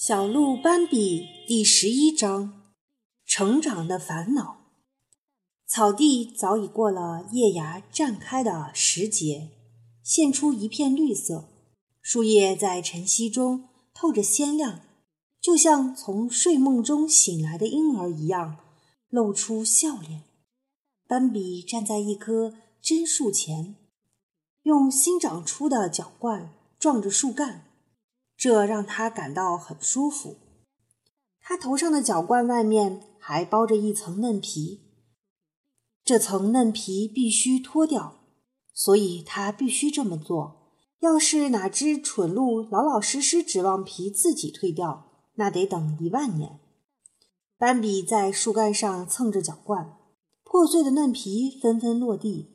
小鹿斑比第十一章：成长的烦恼。草地早已过了叶芽绽开的时节，现出一片绿色。树叶在晨曦中透着鲜亮，就像从睡梦中醒来的婴儿一样，露出笑脸。斑比站在一棵真树前，用新长出的脚冠撞着树干。这让他感到很舒服。他头上的角冠外面还包着一层嫩皮，这层嫩皮必须脱掉，所以他必须这么做。要是哪只蠢鹿老老实实指望皮自己退掉，那得等一万年。斑比在树干上蹭着角冠，破碎的嫩皮纷纷落地，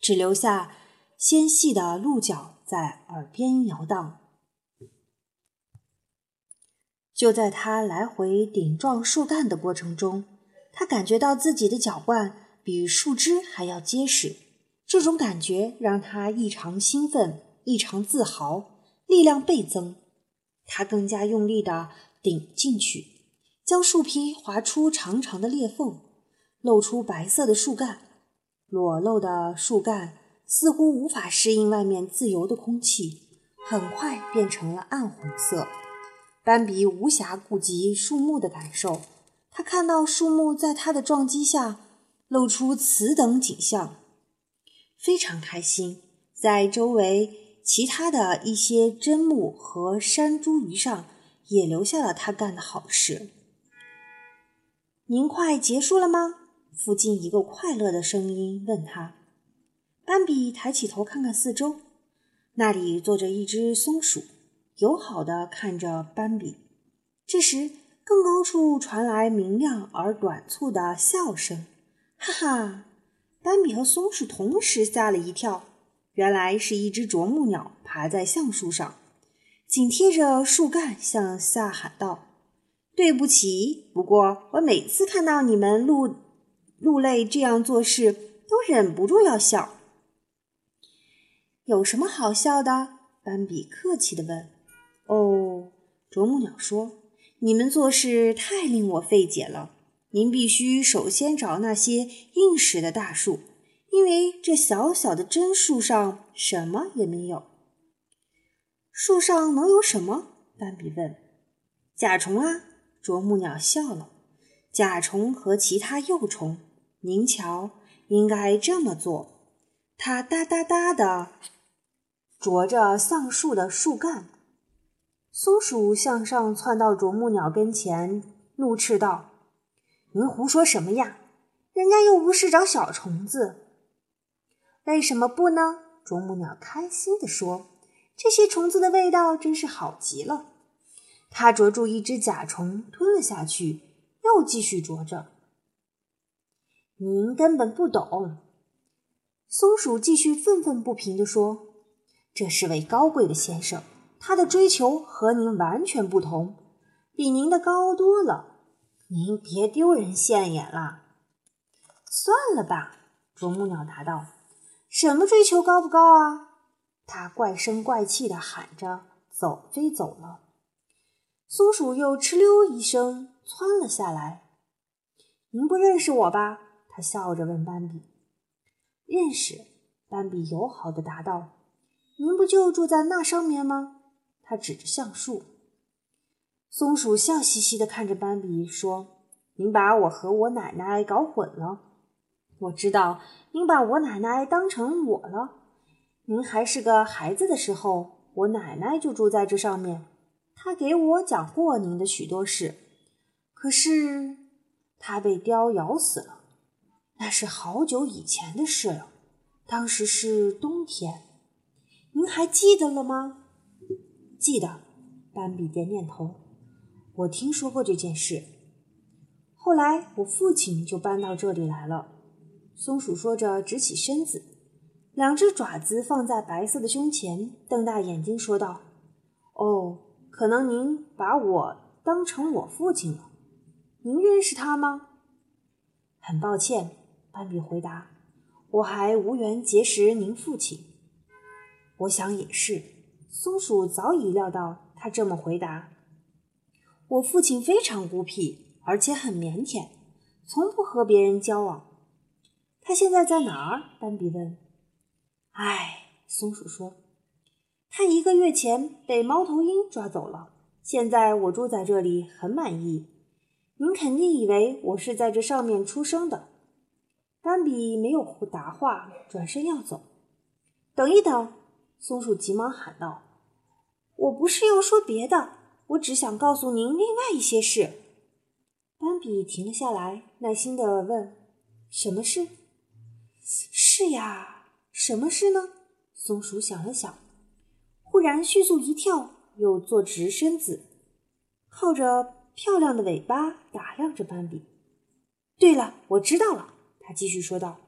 只留下纤细的鹿角在耳边摇荡。就在他来回顶撞树干的过程中，他感觉到自己的脚腕比树枝还要结实。这种感觉让他异常兴奋，异常自豪，力量倍增。他更加用力地顶进去，将树皮划出长长的裂缝，露出白色的树干。裸露的树干似乎无法适应外面自由的空气，很快变成了暗红色。斑比无暇顾及树木的感受，他看到树木在他的撞击下露出此等景象，非常开心。在周围其他的一些针木和山茱萸上也留下了他干的好事。您快结束了吗？附近一个快乐的声音问他。斑比抬起头看看四周，那里坐着一只松鼠。友好的看着斑比，这时更高处传来明亮而短促的笑声，哈哈！斑比和松鼠同时吓了一跳，原来是一只啄木鸟爬在橡树上，紧贴着树干向下喊道：“对不起，不过我每次看到你们鹿鹿类这样做事，都忍不住要笑。”有什么好笑的？斑比客气地问。哦，啄木鸟说：“你们做事太令我费解了。您必须首先找那些硬实的大树，因为这小小的针树上什么也没有。”树上能有什么？斑比问。“甲虫啊！”啄木鸟笑了。“甲虫和其他幼虫。您瞧，应该这么做。”它哒哒哒地啄着橡树的树干。松鼠向上窜到啄木鸟跟前，怒斥道：“您胡说什么呀？人家又不是找小虫子。”“为什么不呢？”啄木鸟开心地说：“这些虫子的味道真是好极了。”它啄住一只甲虫，吞了下去，又继续啄着。“您根本不懂。”松鼠继续愤愤不平地说：“这是位高贵的先生。”他的追求和您完全不同，比您的高多了。您别丢人现眼了。算了吧，啄木鸟答道。什么追求高不高啊？他怪声怪气地喊着，走飞走了。松鼠又哧溜一声窜了下来。您不认识我吧？他笑着问斑比。认识，斑比友好地答道。您不就住在那上面吗？他指着橡树，松鼠笑嘻嘻地看着斑比说：“您把我和我奶奶搞混了。我知道您把我奶奶当成我了。您还是个孩子的时候，我奶奶就住在这上面。她给我讲过您的许多事。可是她被雕咬死了，那是好久以前的事了。当时是冬天，您还记得了吗？”记得，斑比点点头。我听说过这件事。后来我父亲就搬到这里来了。松鼠说着，直起身子，两只爪子放在白色的胸前，瞪大眼睛说道：“哦，可能您把我当成我父亲了。您认识他吗？”很抱歉，斑比回答：“我还无缘结识您父亲。”我想也是。松鼠早已料到他这么回答。我父亲非常孤僻，而且很腼腆，从不和别人交往。他现在在哪儿？斑比问。唉，松鼠说，他一个月前被猫头鹰抓走了。现在我住在这里，很满意。您肯定以为我是在这上面出生的。斑比没有答话，转身要走。等一等！松鼠急忙喊道：“我不是要说别的，我只想告诉您另外一些事。”斑比停了下来，耐心地问：“什么事？”“是呀，什么事呢？”松鼠想了想，忽然迅速一跳，又坐直身子，靠着漂亮的尾巴打量着斑比。“对了，我知道了。”他继续说道：“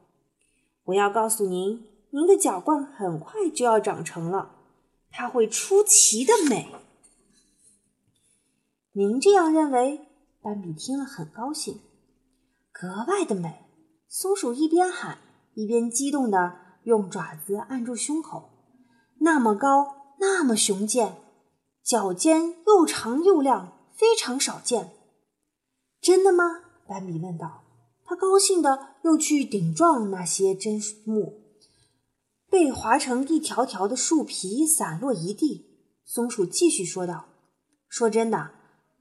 我要告诉您。”您的脚冠很快就要长成了，它会出奇的美。您这样认为？斑比听了很高兴，格外的美。松鼠一边喊一边激动地用爪子按住胸口，那么高，那么雄健，脚尖又长又亮，非常少见。真的吗？斑比问道。他高兴的又去顶撞那些针木。被划成一条条的树皮散落一地。松鼠继续说道：“说真的，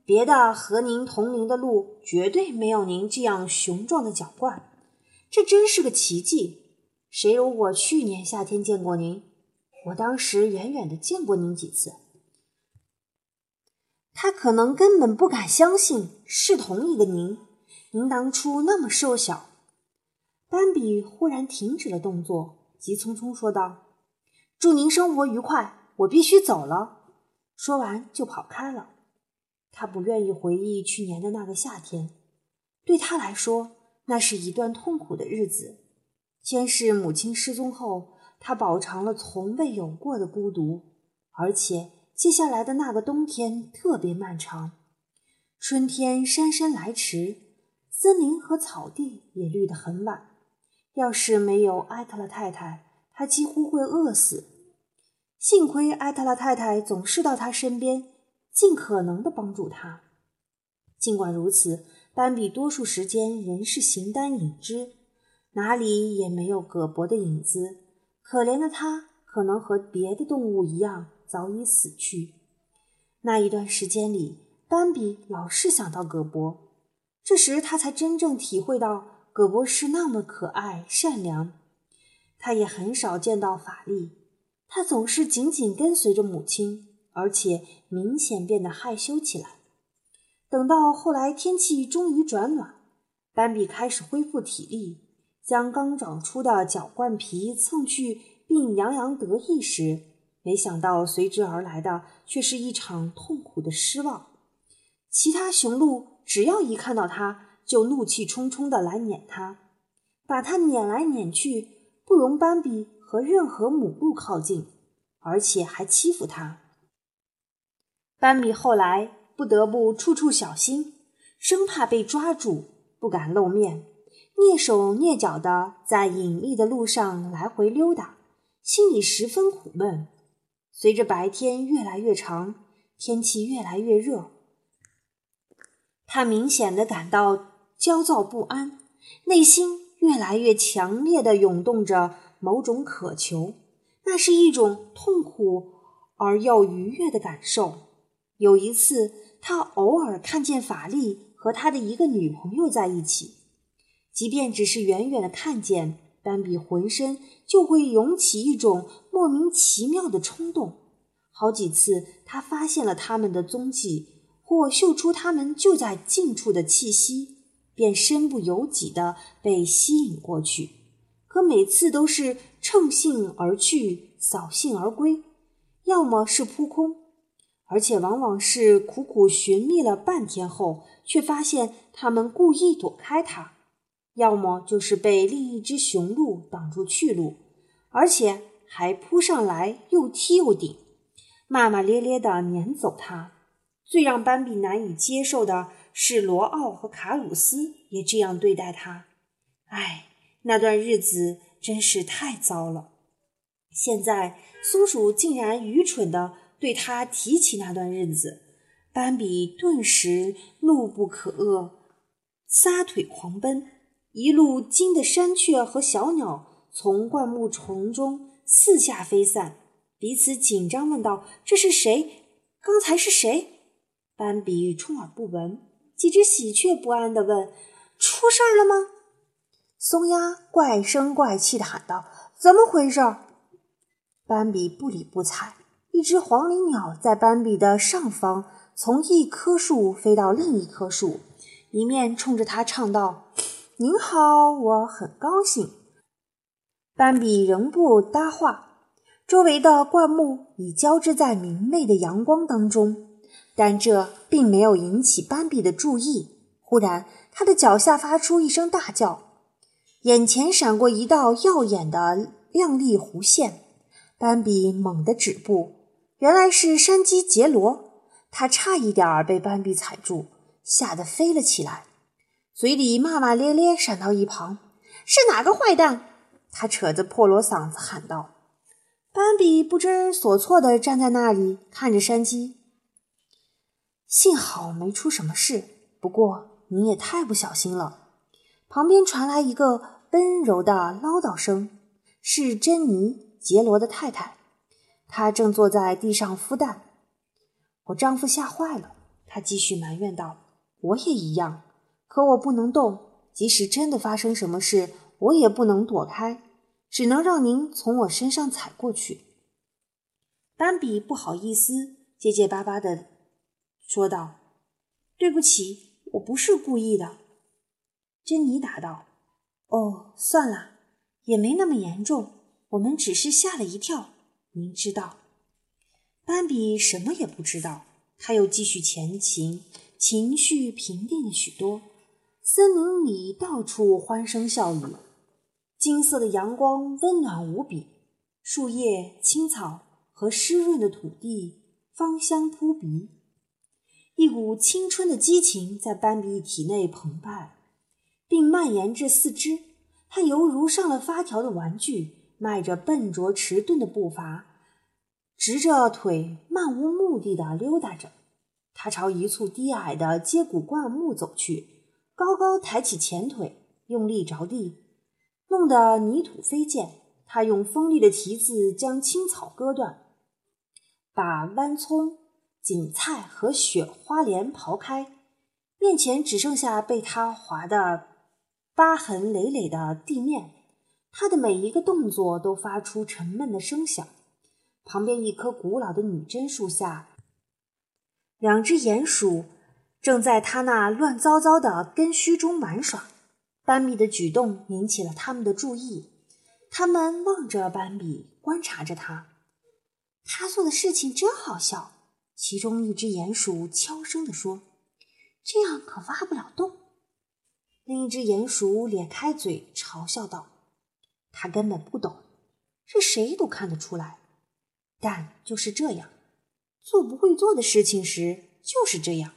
别的和您同龄的鹿绝对没有您这样雄壮的脚冠，这真是个奇迹。谁如我去年夏天见过您，我当时远远的见过您几次，他可能根本不敢相信是同一个您。您当初那么瘦小。”斑比忽然停止了动作。急匆匆说道：“祝您生活愉快，我必须走了。”说完就跑开了。他不愿意回忆去年的那个夏天，对他来说，那是一段痛苦的日子。先是母亲失踪后，他饱尝了从未有过的孤独，而且接下来的那个冬天特别漫长。春天姗姗来迟，森林和草地也绿得很晚。要是没有艾特拉太太，他几乎会饿死。幸亏艾特拉太太总是到他身边，尽可能的帮助他。尽管如此，斑比多数时间仍是形单影只，哪里也没有葛伯的影子。可怜的他，可能和别的动物一样早已死去。那一段时间里，斑比老是想到葛伯，这时他才真正体会到。葛博士那么可爱善良，他也很少见到法力。他总是紧紧跟随着母亲，而且明显变得害羞起来。等到后来天气终于转暖，斑比开始恢复体力，将刚长出的脚冠皮蹭去，并洋洋得意时，没想到随之而来的却是一场痛苦的失望。其他雄鹿只要一看到他，就怒气冲冲地来撵他，把他撵来撵去，不容斑比和任何母鹿靠近，而且还欺负他。斑比后来不得不处处小心，生怕被抓住，不敢露面，蹑手蹑脚地在隐秘的路上来回溜达，心里十分苦闷。随着白天越来越长，天气越来越热，他明显的感到。焦躁不安，内心越来越强烈的涌动着某种渴求，那是一种痛苦而又愉悦的感受。有一次，他偶尔看见法力和他的一个女朋友在一起，即便只是远远的看见，斑比浑身就会涌起一种莫名其妙的冲动。好几次，他发现了他们的踪迹，或嗅出他们就在近处的气息。便身不由己地被吸引过去，可每次都是乘兴而去，扫兴而归，要么是扑空，而且往往是苦苦寻觅了半天后，却发现他们故意躲开他；要么就是被另一只雄鹿挡住去路，而且还扑上来又踢又顶，骂骂咧咧地撵走他。最让斑比难以接受的。是罗奥和卡鲁斯也这样对待他，唉，那段日子真是太糟了。现在松鼠竟然愚蠢地对他提起那段日子，斑比顿时怒不可遏，撒腿狂奔，一路惊得山雀和小鸟从灌木丛中四下飞散，彼此紧张问道：“这是谁？刚才是谁？”斑比充耳不闻。几只喜鹊不安地问：“出事儿了吗？”松鸦怪声怪气地喊道：“怎么回事？”斑比不理不睬。一只黄鹂鸟在斑比的上方。从一棵树飞到另一棵树，一面冲着他唱道：“您好，我很高兴。”斑比仍不搭话。周围的灌木已交织在明媚的阳光当中，但这并没有引起斑比的注意。忽然，他的脚下发出一声大叫，眼前闪过一道耀眼的亮丽弧线。斑比猛地止步，原来是山鸡杰罗。他差一点儿被斑比踩住，吓得飞了起来，嘴里骂骂咧咧，闪到一旁。是哪个坏蛋？他扯着破锣嗓子喊道。斑比不知所措地站在那里，看着山鸡。幸好没出什么事，不过你也太不小心了。旁边传来一个温柔的唠叨声，是珍妮·杰罗的太太，她正坐在地上孵蛋。我丈夫吓坏了，他继续埋怨道：“我也一样，可我不能动。即使真的发生什么事，我也不能躲开，只能让您从我身上踩过去。”斑比不好意思，结结巴巴的说道：“对不起，我不是故意的。”珍妮答道：“哦，算了，也没那么严重，我们只是吓了一跳，您知道。”斑比什么也不知道，他又继续前行，情绪平定了许多。森林里到处欢声笑语，金色的阳光温暖无比，树叶、青草和湿润的土地芳香扑鼻。一股青春的激情在斑比体内澎湃，并蔓延至四肢。他犹如上了发条的玩具，迈着笨拙迟钝的步伐。直着腿，漫无目的地溜达着。他朝一簇低矮的接骨灌木走去，高高抬起前腿，用力着地，弄得泥土飞溅。他用锋利的蹄子将青草割断，把弯葱、锦菜和雪花莲刨开，面前只剩下被他划得疤痕累累的地面。他的每一个动作都发出沉闷的声响。旁边一棵古老的女贞树下，两只鼹鼠正在它那乱糟糟的根须中玩耍。斑比的举动引起了他们的注意，他们望着斑比，观察着他。他做的事情真好笑。其中一只鼹鼠悄声地说：“这样可挖不了洞。”另一只鼹鼠咧开嘴嘲笑道：“他根本不懂，是谁都看得出来。”但就是这样，做不会做的事情时就是这样。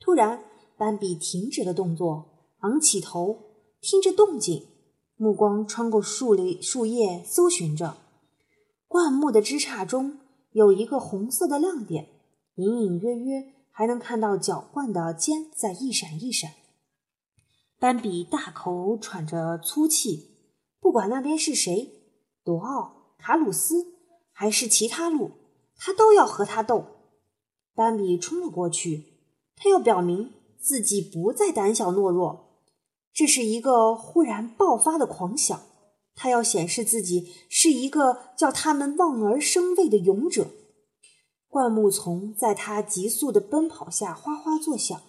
突然，斑比停止了动作，昂起头，听着动静，目光穿过树林、树叶，搜寻着。灌木的枝杈中有一个红色的亮点，隐隐约约还能看到角冠的尖在一闪一闪。斑比大口喘着粗气，不管那边是谁，多奥、卡鲁斯。还是其他鹿，他都要和他斗。斑比冲了过去，他要表明自己不再胆小懦弱。这是一个忽然爆发的狂想，他要显示自己是一个叫他们望而生畏的勇者。灌木丛在他急速的奔跑下哗哗作响，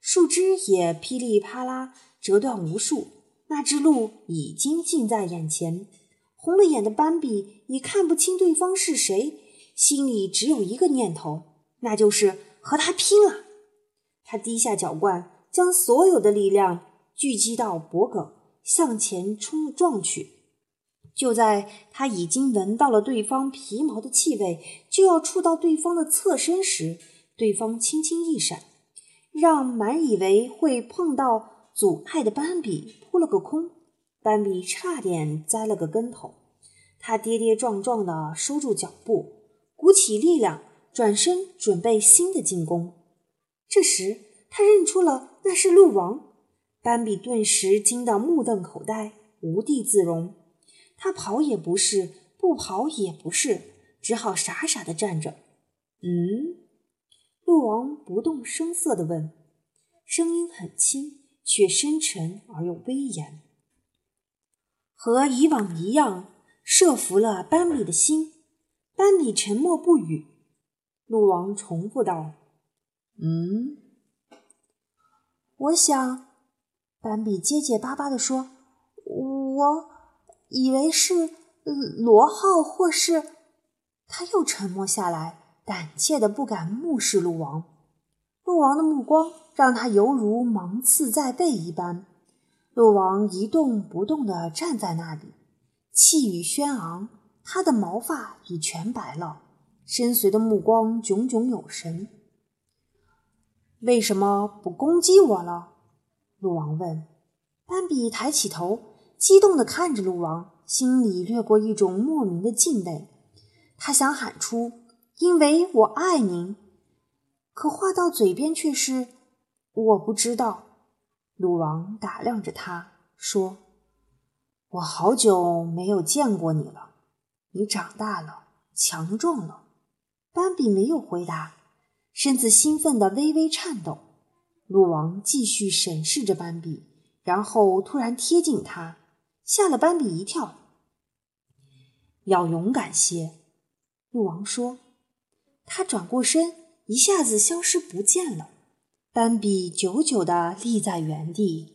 树枝也噼里啪啦折断无数。那只鹿已经近在眼前。红了眼的斑比已看不清对方是谁，心里只有一个念头，那就是和他拼了。他低下脚冠，将所有的力量聚集到脖颈，向前冲撞去。就在他已经闻到了对方皮毛的气味，就要触到对方的侧身时，对方轻轻一闪，让满以为会碰到阻碍的斑比扑了个空。斑比差点栽了个跟头，他跌跌撞撞地收住脚步，鼓起力量转身准备新的进攻。这时，他认出了那是鹿王，斑比顿时惊得目瞪口呆，无地自容。他跑也不是，不跑也不是，只好傻傻的站着。嗯，鹿王不动声色地问，声音很轻，却深沉而又威严。和以往一样，设服了斑比的心。斑比沉默不语。鹿王重复道：“嗯，我想。”斑比结结巴巴地说：“我以为是罗号，或是……”他又沉默下来，胆怯的不敢目视鹿王。鹿王的目光让他犹如芒刺在背一般。鹿王一动不动地站在那里，气宇轩昂，他的毛发已全白了，深邃的目光炯炯有神。为什么不攻击我了？鹿王问。斑比抬起头，激动地看着鹿王，心里掠过一种莫名的敬畏。他想喊出“因为我爱您”，可话到嘴边却是“我不知道”。鹿王打量着他，说：“我好久没有见过你了，你长大了，强壮了。”斑比没有回答，身子兴奋的微微颤抖。鹿王继续审视着斑比，然后突然贴近他，吓了斑比一跳。“要勇敢些。”鹿王说。他转过身，一下子消失不见了。斑比久久地立在原地。